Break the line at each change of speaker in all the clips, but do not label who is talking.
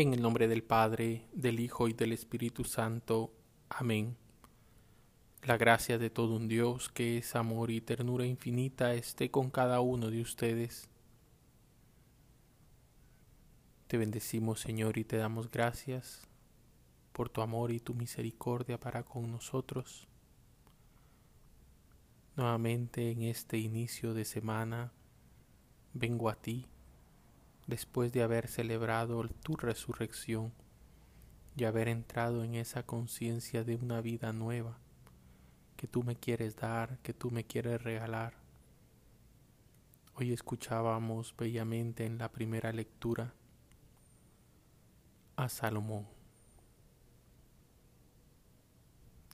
En el nombre del Padre, del Hijo y del Espíritu Santo. Amén. La gracia de todo un Dios que es amor y ternura infinita esté con cada uno de ustedes. Te bendecimos Señor y te damos gracias por tu amor y tu misericordia para con nosotros. Nuevamente en este inicio de semana vengo a ti después de haber celebrado tu resurrección y haber entrado en esa conciencia de una vida nueva que tú me quieres dar, que tú me quieres regalar. Hoy escuchábamos bellamente en la primera lectura a Salomón,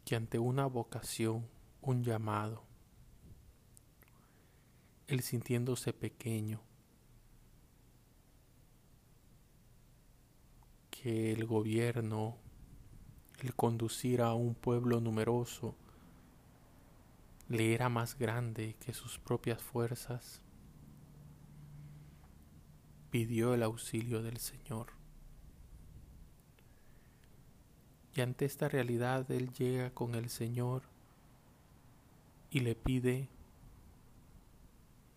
que ante una vocación, un llamado, él sintiéndose pequeño, que el gobierno, el conducir a un pueblo numeroso, le era más grande que sus propias fuerzas, pidió el auxilio del Señor. Y ante esta realidad él llega con el Señor y le pide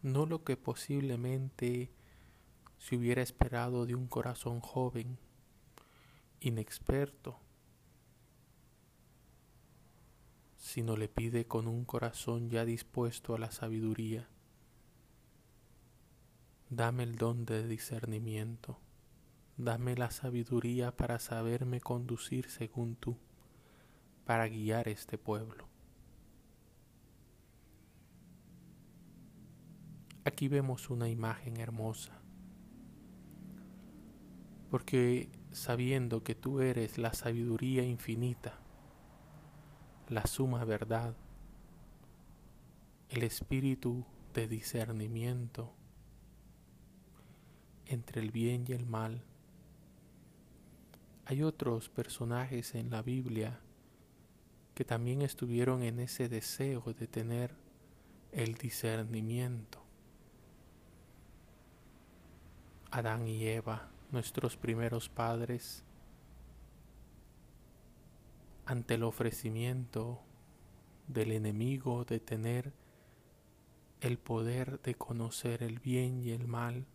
no lo que posiblemente se hubiera esperado de un corazón joven, inexperto, sino le pide con un corazón ya dispuesto a la sabiduría. Dame el don de discernimiento, dame la sabiduría para saberme conducir según tú, para guiar este pueblo. Aquí vemos una imagen hermosa, porque sabiendo que tú eres la sabiduría infinita, la suma verdad, el espíritu de discernimiento entre el bien y el mal. Hay otros personajes en la Biblia que también estuvieron en ese deseo de tener el discernimiento. Adán y Eva nuestros primeros padres ante el ofrecimiento del enemigo de tener el poder de conocer el bien y el mal,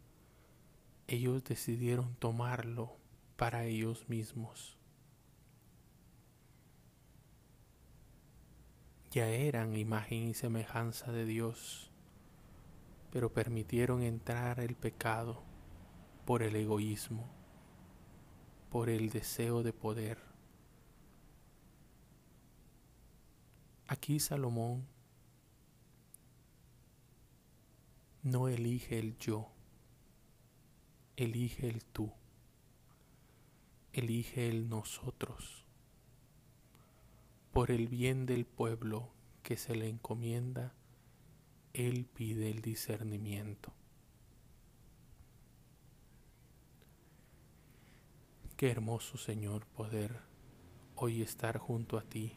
ellos decidieron tomarlo para ellos mismos. Ya eran imagen y semejanza de Dios, pero permitieron entrar el pecado por el egoísmo, por el deseo de poder. Aquí Salomón no elige el yo, elige el tú, elige el nosotros, por el bien del pueblo que se le encomienda, él pide el discernimiento. Qué hermoso, Señor, poder hoy estar junto a ti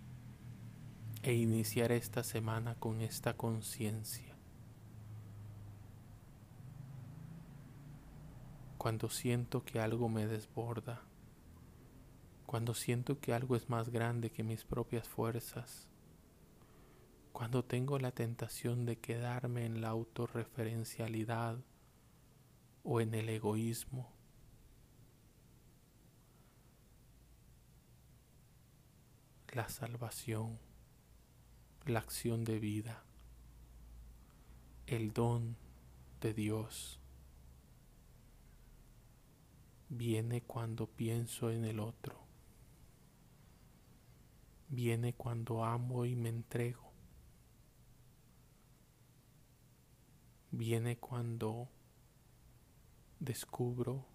e iniciar esta semana con esta conciencia. Cuando siento que algo me desborda, cuando siento que algo es más grande que mis propias fuerzas, cuando tengo la tentación de quedarme en la autorreferencialidad o en el egoísmo, la salvación, la acción de vida, el don de Dios. Viene cuando pienso en el otro. Viene cuando amo y me entrego. Viene cuando descubro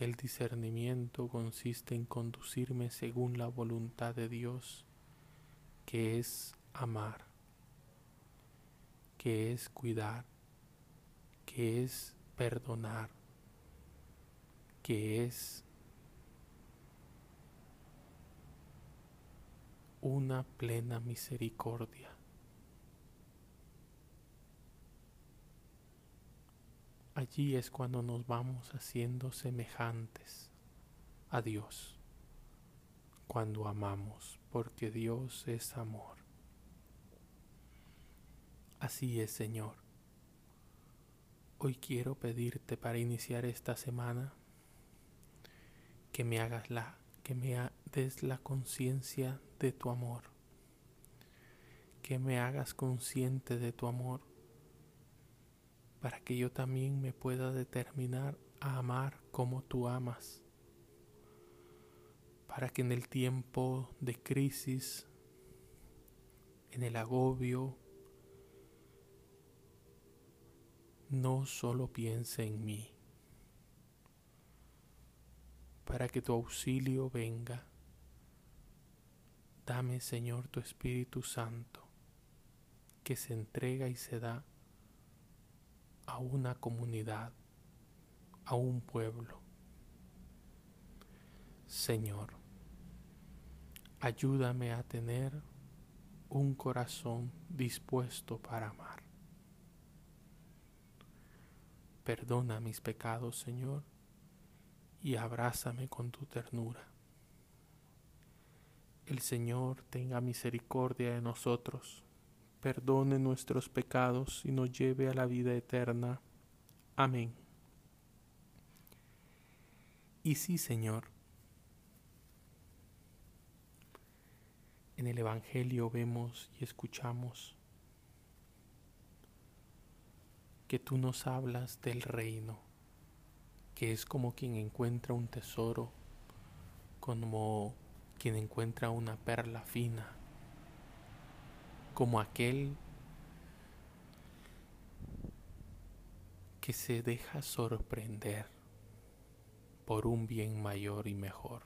el discernimiento consiste en conducirme según la voluntad de Dios, que es amar, que es cuidar, que es perdonar, que es una plena misericordia. Allí es cuando nos vamos haciendo semejantes a Dios cuando amamos, porque Dios es amor. Así es, Señor. Hoy quiero pedirte para iniciar esta semana que me hagas la, que me des la conciencia de tu amor, que me hagas consciente de tu amor, para que yo también me pueda determinar a amar como tú amas para que en el tiempo de crisis, en el agobio, no solo piense en mí, para que tu auxilio venga. Dame, Señor, tu Espíritu Santo, que se entrega y se da a una comunidad, a un pueblo. Señor, Ayúdame a tener un corazón dispuesto para amar. Perdona mis pecados, Señor, y abrázame con tu ternura. El Señor tenga misericordia de nosotros, perdone nuestros pecados y nos lleve a la vida eterna. Amén. Y sí, Señor, En el Evangelio vemos y escuchamos que tú nos hablas del reino, que es como quien encuentra un tesoro, como quien encuentra una perla fina, como aquel que se deja sorprender por un bien mayor y mejor.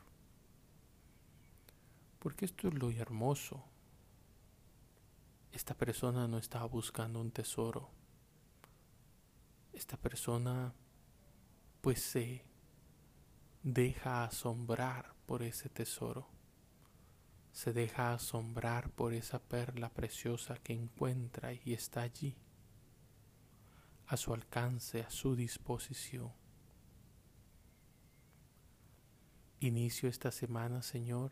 Porque esto es lo hermoso. Esta persona no estaba buscando un tesoro. Esta persona pues se deja asombrar por ese tesoro. Se deja asombrar por esa perla preciosa que encuentra y está allí, a su alcance, a su disposición. Inicio esta semana, Señor,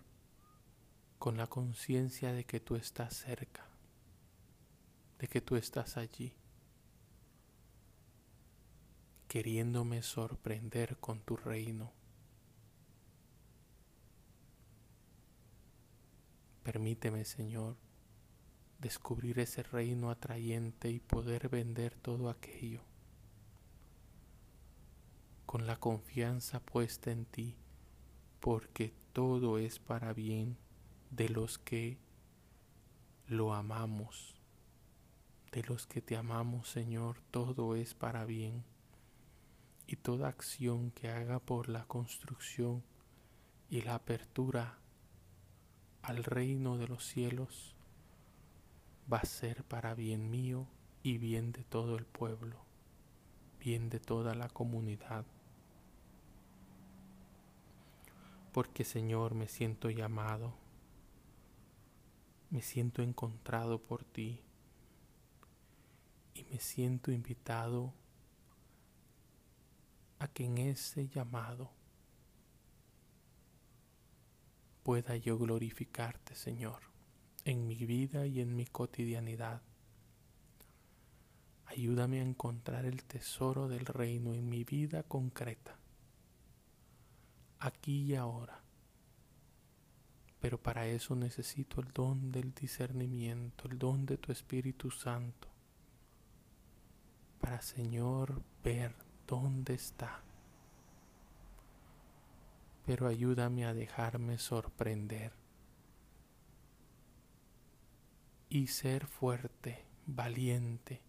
con la conciencia de que tú estás cerca, de que tú estás allí, queriéndome sorprender con tu reino. Permíteme, Señor, descubrir ese reino atrayente y poder vender todo aquello con la confianza puesta en ti, porque todo es para bien de los que lo amamos, de los que te amamos, Señor, todo es para bien. Y toda acción que haga por la construcción y la apertura al reino de los cielos va a ser para bien mío y bien de todo el pueblo, bien de toda la comunidad. Porque Señor me siento llamado me siento encontrado por ti y me siento invitado a que en ese llamado pueda yo glorificarte, Señor, en mi vida y en mi cotidianidad. Ayúdame a encontrar el tesoro del reino en mi vida concreta, aquí y ahora pero para eso necesito el don del discernimiento, el don de tu Espíritu Santo, para Señor ver dónde está. Pero ayúdame a dejarme sorprender y ser fuerte, valiente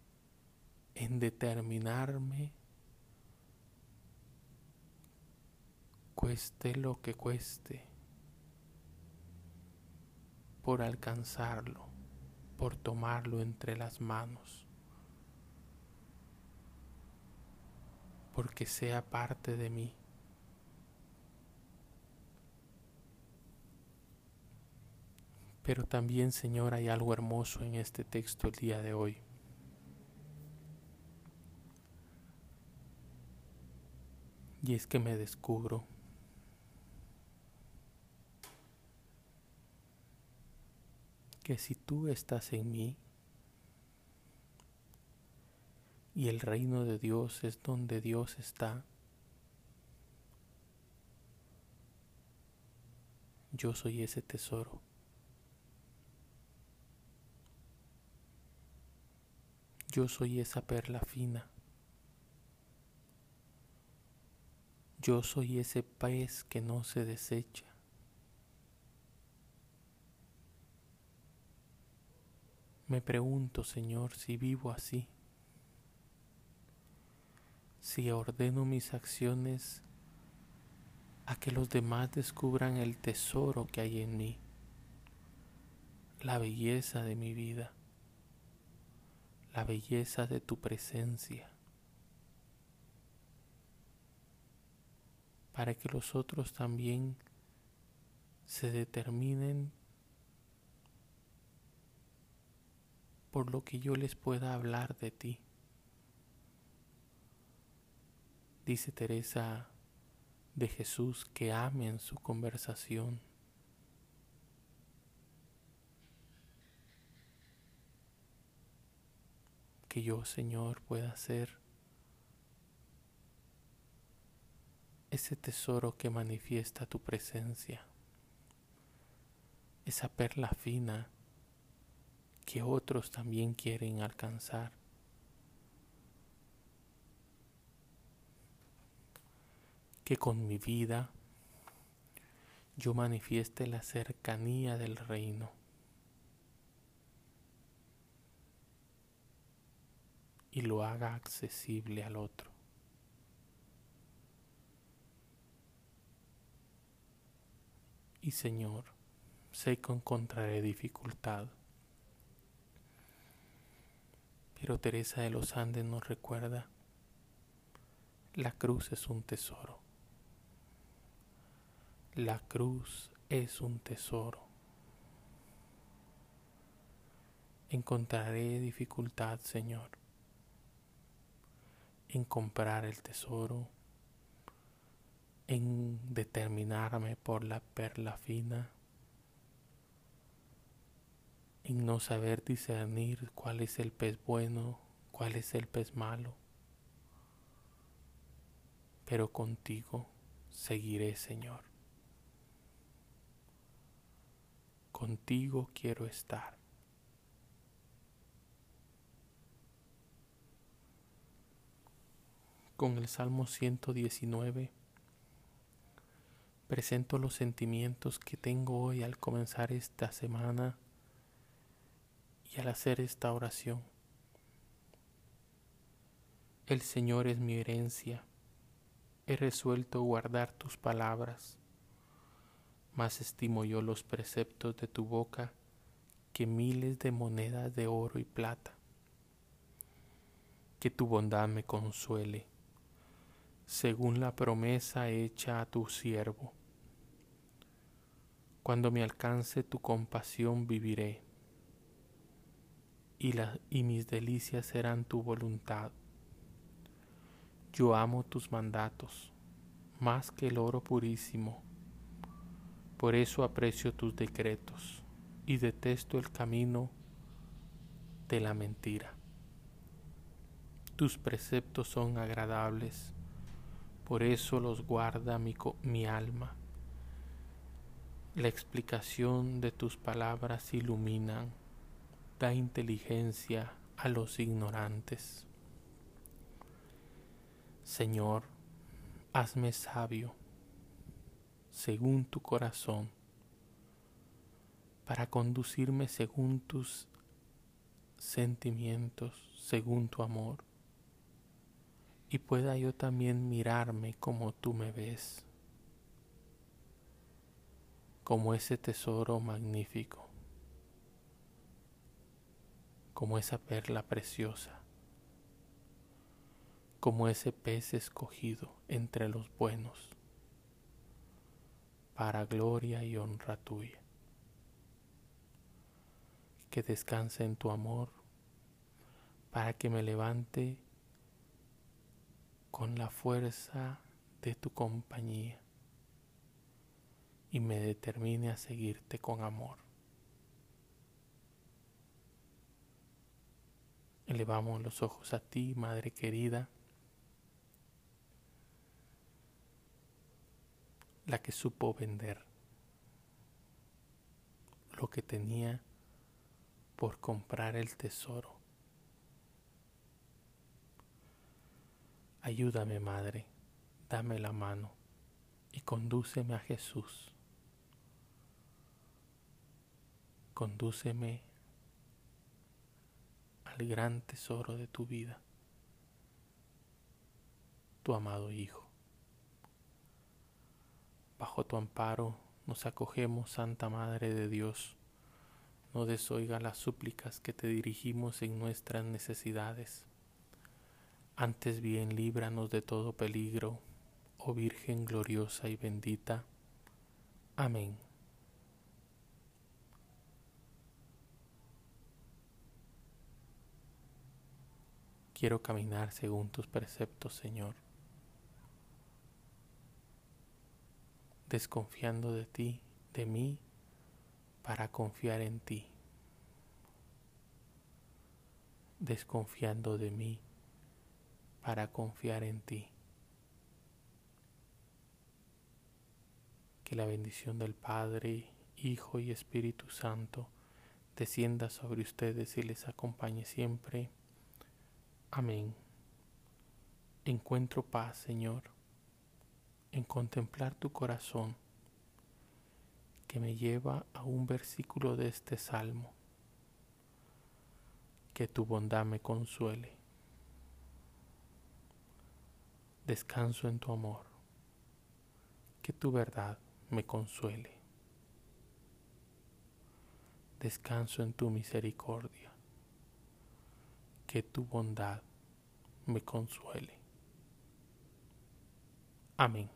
en determinarme, cueste lo que cueste por alcanzarlo, por tomarlo entre las manos, porque sea parte de mí. Pero también, Señor, hay algo hermoso en este texto el día de hoy. Y es que me descubro. Que si tú estás en mí y el reino de Dios es donde Dios está, yo soy ese tesoro. Yo soy esa perla fina. Yo soy ese pez que no se desecha. Me pregunto, Señor, si vivo así, si ordeno mis acciones a que los demás descubran el tesoro que hay en mí, la belleza de mi vida, la belleza de tu presencia. para que los otros también se determinen por lo que yo les pueda hablar de ti. Dice Teresa de Jesús que amen su conversación. Que yo, Señor, pueda ser ese tesoro que manifiesta tu presencia, esa perla fina que otros también quieren alcanzar. Que con mi vida yo manifieste la cercanía del reino. Y lo haga accesible al otro. y Señor, sé que encontraré dificultad. Pero Teresa de los Andes nos recuerda, la cruz es un tesoro. La cruz es un tesoro. Encontraré dificultad, Señor, en comprar el tesoro en determinarme por la perla fina, en no saber discernir cuál es el pez bueno, cuál es el pez malo. Pero contigo seguiré, Señor. Contigo quiero estar. Con el Salmo 119 presento los sentimientos que tengo hoy al comenzar esta semana y al hacer esta oración. El Señor es mi herencia. He resuelto guardar tus palabras. Más estimo yo los preceptos de tu boca que miles de monedas de oro y plata. Que tu bondad me consuele según la promesa hecha a tu siervo. Cuando me alcance tu compasión viviré, y, y mis delicias serán tu voluntad. Yo amo tus mandatos, más que el oro purísimo, por eso aprecio tus decretos y detesto el camino de la mentira. Tus preceptos son agradables por eso los guarda mi, mi alma. La explicación de tus palabras iluminan, da inteligencia a los ignorantes. Señor, hazme sabio según tu corazón, para conducirme según tus sentimientos, según tu amor y pueda yo también mirarme como tú me ves, como ese tesoro magnífico, como esa perla preciosa, como ese pez escogido entre los buenos, para gloria y honra tuya. Que descanse en tu amor, para que me levante con la fuerza de tu compañía y me determine a seguirte con amor. Elevamos los ojos a ti, Madre querida, la que supo vender lo que tenía por comprar el tesoro Ayúdame, Madre, dame la mano y condúceme a Jesús. Condúceme al gran tesoro de tu vida, tu amado Hijo. Bajo tu amparo nos acogemos, Santa Madre de Dios. No desoiga las súplicas que te dirigimos en nuestras necesidades. Antes bien líbranos de todo peligro, oh Virgen gloriosa y bendita. Amén. Quiero caminar según tus preceptos, Señor, desconfiando de ti, de mí, para confiar en ti, desconfiando de mí, para confiar en ti. Que la bendición del Padre, Hijo y Espíritu Santo descienda sobre ustedes y les acompañe siempre Amén. Encuentro paz, Señor, en contemplar tu corazón, que me lleva a un versículo de este salmo. Que tu bondad me consuele. Descanso en tu amor. Que tu verdad me consuele. Descanso en tu misericordia que tu bondad me consuele. Amén.